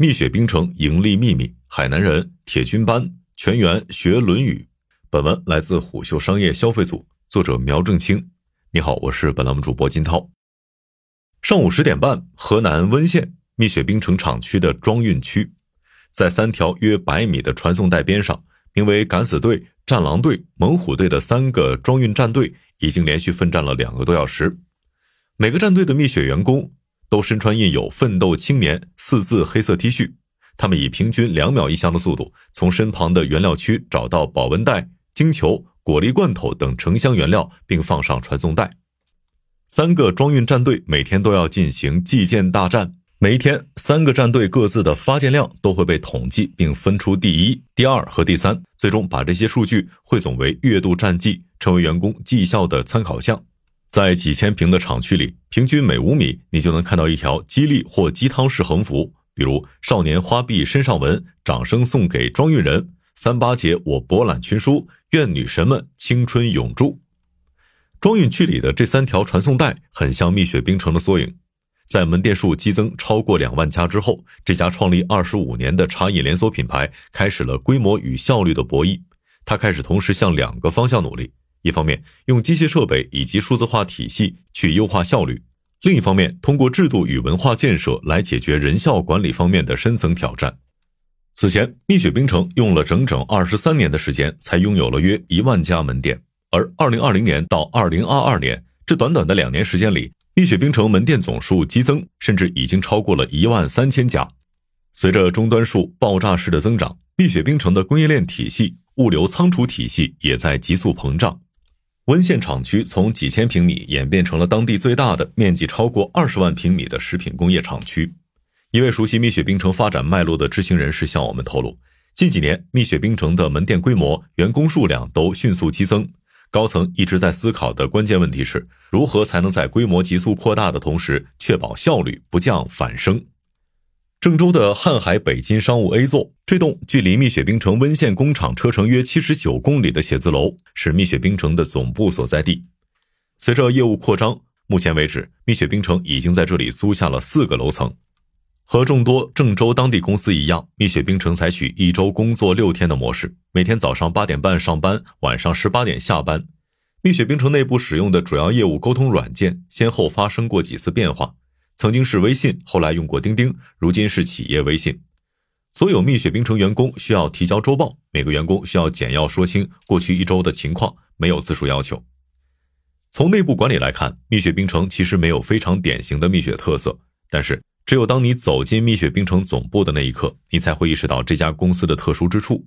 蜜雪冰城盈利秘密、海南人、铁军班、全员学《论语》。本文来自虎嗅商业消费组，作者苗正清。你好，我是本栏目主播金涛。上午十点半，河南温县蜜雪冰城厂区的装运区，在三条约百米的传送带边上，名为“敢死队”“战狼队”“猛虎队”的三个装运战队已经连续奋战了两个多小时。每个战队的蜜雪员工。都身穿印有“奋斗青年”四字黑色 T 恤，他们以平均两秒一箱的速度，从身旁的原料区找到保温袋、晶球、果粒罐头等成箱原料，并放上传送带。三个装运战队每天都要进行计件大战，每一天三个战队各自的发件量都会被统计，并分出第一、第二和第三，最终把这些数据汇总为月度战绩，成为员工绩效的参考项。在几千平的厂区里，平均每五米你就能看到一条激励或鸡汤式横幅，比如“少年花臂身上纹，掌声送给装运人”，“三八节我博览群书，愿女神们青春永驻”。装运区里的这三条传送带很像蜜雪冰城的缩影。在门店数激增超过两万家之后，这家创立二十五年的茶饮连锁品牌开始了规模与效率的博弈。它开始同时向两个方向努力。一方面用机械设备以及数字化体系去优化效率，另一方面通过制度与文化建设来解决人效管理方面的深层挑战。此前，蜜雪冰城用了整整二十三年的时间才拥有了约一万家门店，而二零二零年到二零二二年这短短的两年时间里，蜜雪冰城门店总数激增，甚至已经超过了一万三千家。随着终端数爆炸式的增长，蜜雪冰城的供应链体系、物流仓储体系也在急速膨胀。温县厂区从几千平米演变成了当地最大的、面积超过二十万平米的食品工业厂区。一位熟悉蜜雪冰城发展脉络的知情人士向我们透露，近几年蜜雪冰城的门店规模、员工数量都迅速激增。高层一直在思考的关键问题是如何才能在规模急速扩大的同时，确保效率不降反升。郑州的瀚海北京商务 A 座，这栋距离蜜雪冰城温县工厂车程约七十九公里的写字楼，是蜜雪冰城的总部所在地。随着业务扩张，目前为止，蜜雪冰城已经在这里租下了四个楼层。和众多郑州当地公司一样，蜜雪冰城采取一周工作六天的模式，每天早上八点半上班，晚上十八点下班。蜜雪冰城内部使用的主要业务沟通软件，先后发生过几次变化。曾经是微信，后来用过钉钉，如今是企业微信。所有蜜雪冰城员工需要提交周报，每个员工需要简要说清过去一周的情况，没有字数要求。从内部管理来看，蜜雪冰城其实没有非常典型的蜜雪特色，但是只有当你走进蜜雪冰城总部的那一刻，你才会意识到这家公司的特殊之处。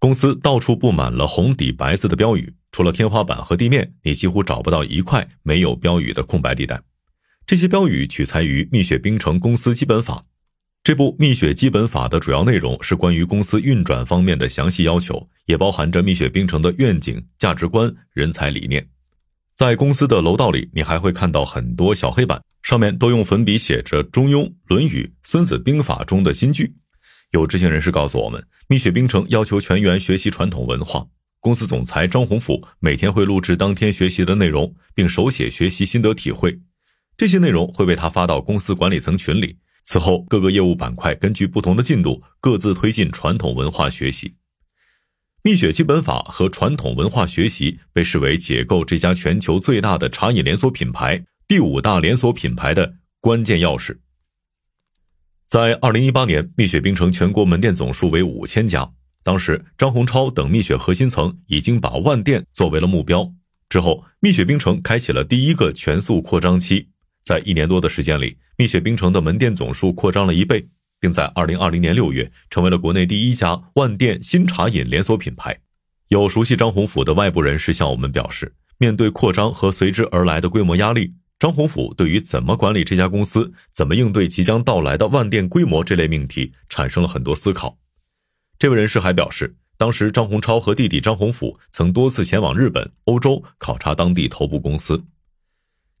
公司到处布满了红底白字的标语，除了天花板和地面，你几乎找不到一块没有标语的空白地带。这些标语取材于蜜雪冰城公司基本法。这部蜜雪基本法的主要内容是关于公司运转方面的详细要求，也包含着蜜雪冰城的愿景、价值观、人才理念。在公司的楼道里，你还会看到很多小黑板，上面都用粉笔写着《中庸》《论语》《孙子兵法》中的金句。有知情人士告诉我们，蜜雪冰城要求全员学习传统文化。公司总裁张宏甫每天会录制当天学习的内容，并手写学习心得体会。这些内容会被他发到公司管理层群里。此后，各个业务板块根据不同的进度，各自推进传统文化学习。蜜雪基本法和传统文化学习被视为解构这家全球最大的茶饮连锁品牌、第五大连锁品牌的关键钥匙。在二零一八年，蜜雪冰城全国门店总数为五千家。当时，张洪超等蜜雪核心层已经把万店作为了目标。之后，蜜雪冰城开启了第一个全速扩张期，在一年多的时间里，蜜雪冰城的门店总数扩张了一倍，并在二零二零年六月成为了国内第一家万店新茶饮连锁品牌。有熟悉张宏甫的外部人士向我们表示，面对扩张和随之而来的规模压力，张宏甫对于怎么管理这家公司、怎么应对即将到来的万店规模这类命题产生了很多思考。这位人士还表示。当时，张洪超和弟弟张宏甫曾多次前往日本、欧洲考察当地头部公司。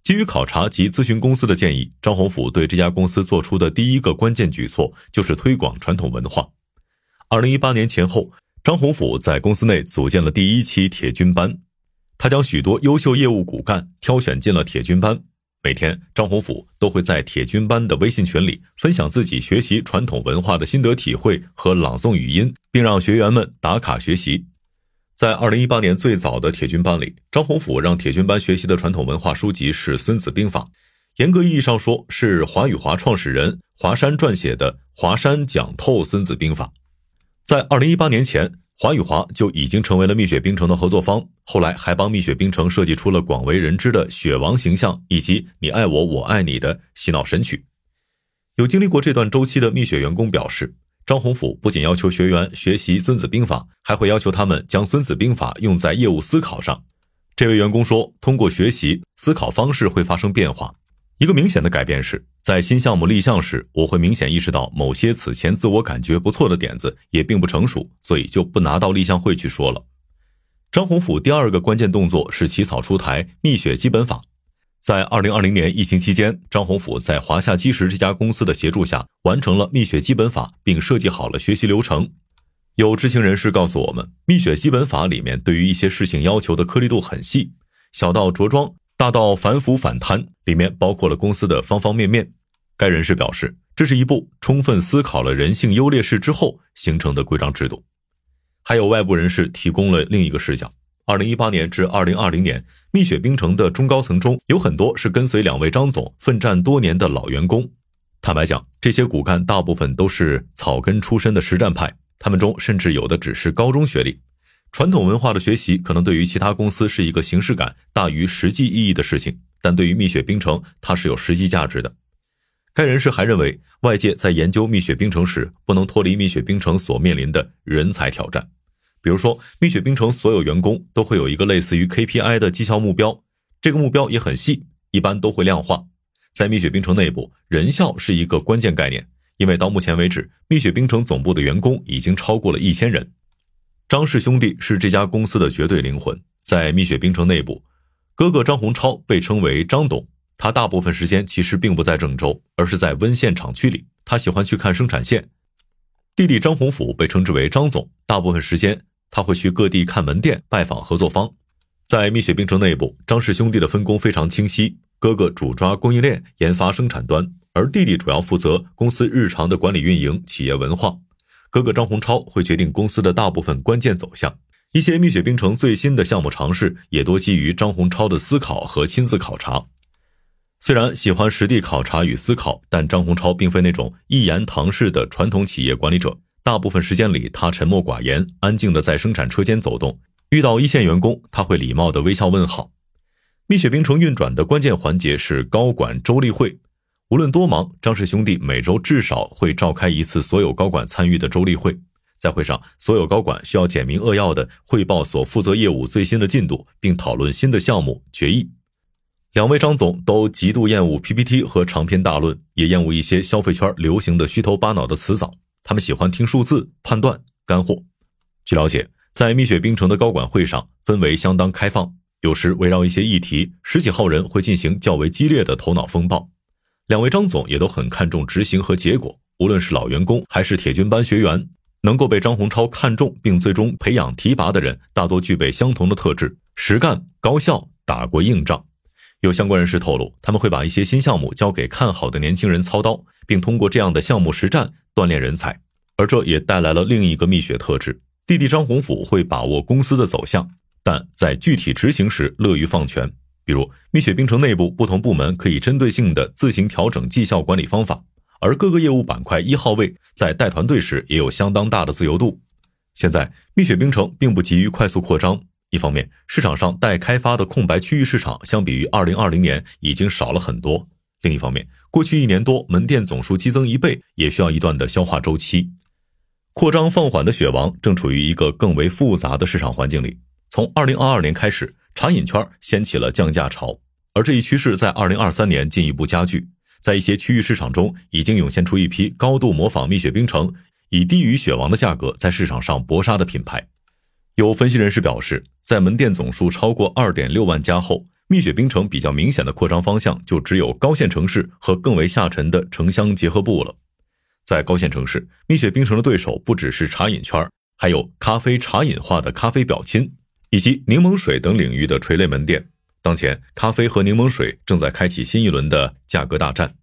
基于考察及咨询公司的建议，张宏甫对这家公司做出的第一个关键举措就是推广传统文化。二零一八年前后，张宏甫在公司内组建了第一期铁军班，他将许多优秀业务骨干挑选进了铁军班。每天，张宏甫都会在铁军班的微信群里分享自己学习传统文化的心得体会和朗诵语音，并让学员们打卡学习。在二零一八年最早的铁军班里，张宏甫让铁军班学习的传统文化书籍是《孙子兵法》，严格意义上说是华语华创始人华山撰写的《华山讲透孙子兵法》。在二零一八年前。华与华就已经成为了蜜雪冰城的合作方，后来还帮蜜雪冰城设计出了广为人知的雪王形象，以及“你爱我，我爱你”的洗脑神曲。有经历过这段周期的蜜雪员工表示，张宏甫不仅要求学员学习《孙子兵法》，还会要求他们将《孙子兵法》用在业务思考上。这位员工说，通过学习，思考方式会发生变化。一个明显的改变是在新项目立项时，我会明显意识到某些此前自我感觉不错的点子也并不成熟，所以就不拿到立项会去说了。张宏甫第二个关键动作是起草出台蜜雪基本法。在二零二零年疫情期间，张宏甫在华夏基石这家公司的协助下，完成了蜜雪基本法，并设计好了学习流程。有知情人士告诉我们，蜜雪基本法里面对于一些事情要求的颗粒度很细，小到着装。大到反腐反贪，里面包括了公司的方方面面。该人士表示，这是一部充分思考了人性优劣势之后形成的规章制度。还有外部人士提供了另一个视角：二零一八年至二零二零年，蜜雪冰城的中高层中有很多是跟随两位张总奋战多年的老员工。坦白讲，这些骨干大部分都是草根出身的实战派，他们中甚至有的只是高中学历。传统文化的学习可能对于其他公司是一个形式感大于实际意义的事情，但对于蜜雪冰城，它是有实际价值的。该人士还认为，外界在研究蜜雪冰城时，不能脱离蜜雪冰城所面临的人才挑战。比如说，蜜雪冰城所有员工都会有一个类似于 KPI 的绩效目标，这个目标也很细，一般都会量化。在蜜雪冰城内部，人效是一个关键概念，因为到目前为止，蜜雪冰城总部的员工已经超过了一千人。张氏兄弟是这家公司的绝对灵魂，在蜜雪冰城内部，哥哥张洪超被称为张董，他大部分时间其实并不在郑州，而是在温县厂区里，他喜欢去看生产线。弟弟张洪甫被称之为张总，大部分时间他会去各地看门店、拜访合作方。在蜜雪冰城内部，张氏兄弟的分工非常清晰，哥哥主抓供应链、研发、生产端，而弟弟主要负责公司日常的管理运营、企业文化。哥哥张洪超会决定公司的大部分关键走向，一些蜜雪冰城最新的项目尝试也多基于张洪超的思考和亲自考察。虽然喜欢实地考察与思考，但张洪超并非那种一言堂式的传统企业管理者。大部分时间里，他沉默寡言，安静的在生产车间走动。遇到一线员工，他会礼貌的微笑问好。蜜雪冰城运转的关键环节是高管周例会。无论多忙，张氏兄弟每周至少会召开一次所有高管参与的周例会。在会上，所有高管需要简明扼要地汇报所负责业务最新的进度，并讨论新的项目决议。两位张总都极度厌恶 PPT 和长篇大论，也厌恶一些消费圈流行的虚头巴脑的词藻。他们喜欢听数字、判断、干货。据了解，在蜜雪冰城的高管会上，氛围相当开放，有时围绕一些议题，十几号人会进行较为激烈的头脑风暴。两位张总也都很看重执行和结果，无论是老员工还是铁军班学员，能够被张洪超看中并最终培养提拔的人，大多具备相同的特质：实干、高效、打过硬仗。有相关人士透露，他们会把一些新项目交给看好的年轻人操刀，并通过这样的项目实战锻炼人才。而这也带来了另一个蜜雪特质：弟弟张宏甫会把握公司的走向，但在具体执行时乐于放权。比如，蜜雪冰城内部不同部门可以针对性的自行调整绩效管理方法，而各个业务板块一号位在带团队时也有相当大的自由度。现在，蜜雪冰城并不急于快速扩张，一方面，市场上待开发的空白区域市场相比于二零二零年已经少了很多；另一方面，过去一年多门店总数激增一倍，也需要一段的消化周期。扩张放缓的雪王正处于一个更为复杂的市场环境里，从二零二二年开始。茶饮圈掀起了降价潮，而这一趋势在二零二三年进一步加剧。在一些区域市场中，已经涌现出一批高度模仿蜜雪冰城，以低于雪王的价格在市场上搏杀的品牌。有分析人士表示，在门店总数超过二点六万家后，蜜雪冰城比较明显的扩张方向就只有高线城市和更为下沉的城乡结合部了。在高线城市，蜜雪冰城的对手不只是茶饮圈，还有咖啡茶饮化的咖啡表亲。以及柠檬水等领域的垂类门店，当前，咖啡和柠檬水正在开启新一轮的价格大战，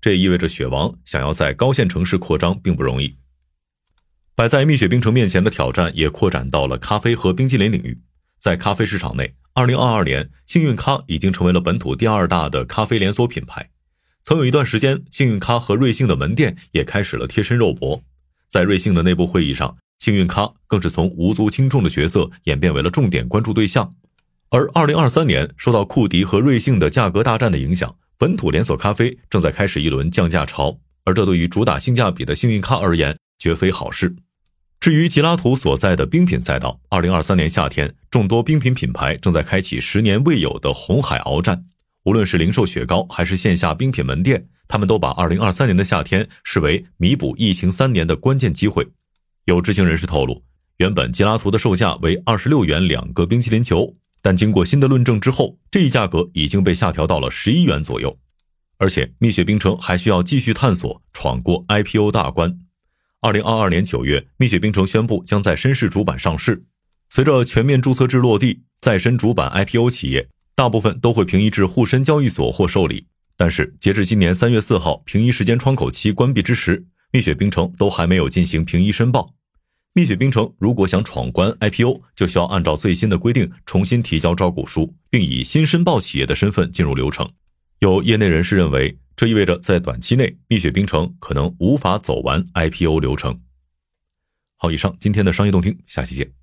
这也意味着雪王想要在高线城市扩张并不容易。摆在蜜雪冰城面前的挑战也扩展到了咖啡和冰激凌领域。在咖啡市场内，二零二二年，幸运咖已经成为了本土第二大的咖啡连锁品牌。曾有一段时间，幸运咖和瑞幸的门店也开始了贴身肉搏。在瑞幸的内部会议上，幸运咖更是从无足轻重的角色演变为了重点关注对象。而二零二三年，受到库迪和瑞幸的价格大战的影响，本土连锁咖啡正在开始一轮降价潮，而这对于主打性价比的幸运咖而言，绝非好事。至于吉拉图所在的冰品赛道，二零二三年夏天，众多冰品品牌正在开启十年未有的红海鏖战。无论是零售雪糕，还是线下冰品门店，他们都把二零二三年的夏天视为弥补疫情三年的关键机会。有知情人士透露，原本吉拉图的售价为二十六元两个冰淇淋球，但经过新的论证之后，这一价格已经被下调到了十一元左右。而且，蜜雪冰城还需要继续探索，闯过 IPO 大关。二零二二年九月，蜜雪冰城宣布将在深市主板上市。随着全面注册制落地，在深主板 IPO 企业大部分都会平移至沪深交易所或受理。但是，截至今年三月四号平移时间窗口期关闭之时，蜜雪冰城都还没有进行平移申报。蜜雪冰城如果想闯关 IPO，就需要按照最新的规定重新提交招股书，并以新申报企业的身份进入流程。有业内人士认为。这意味着，在短期内，蜜雪冰城可能无法走完 IPO 流程。好，以上今天的商业动听，下期见。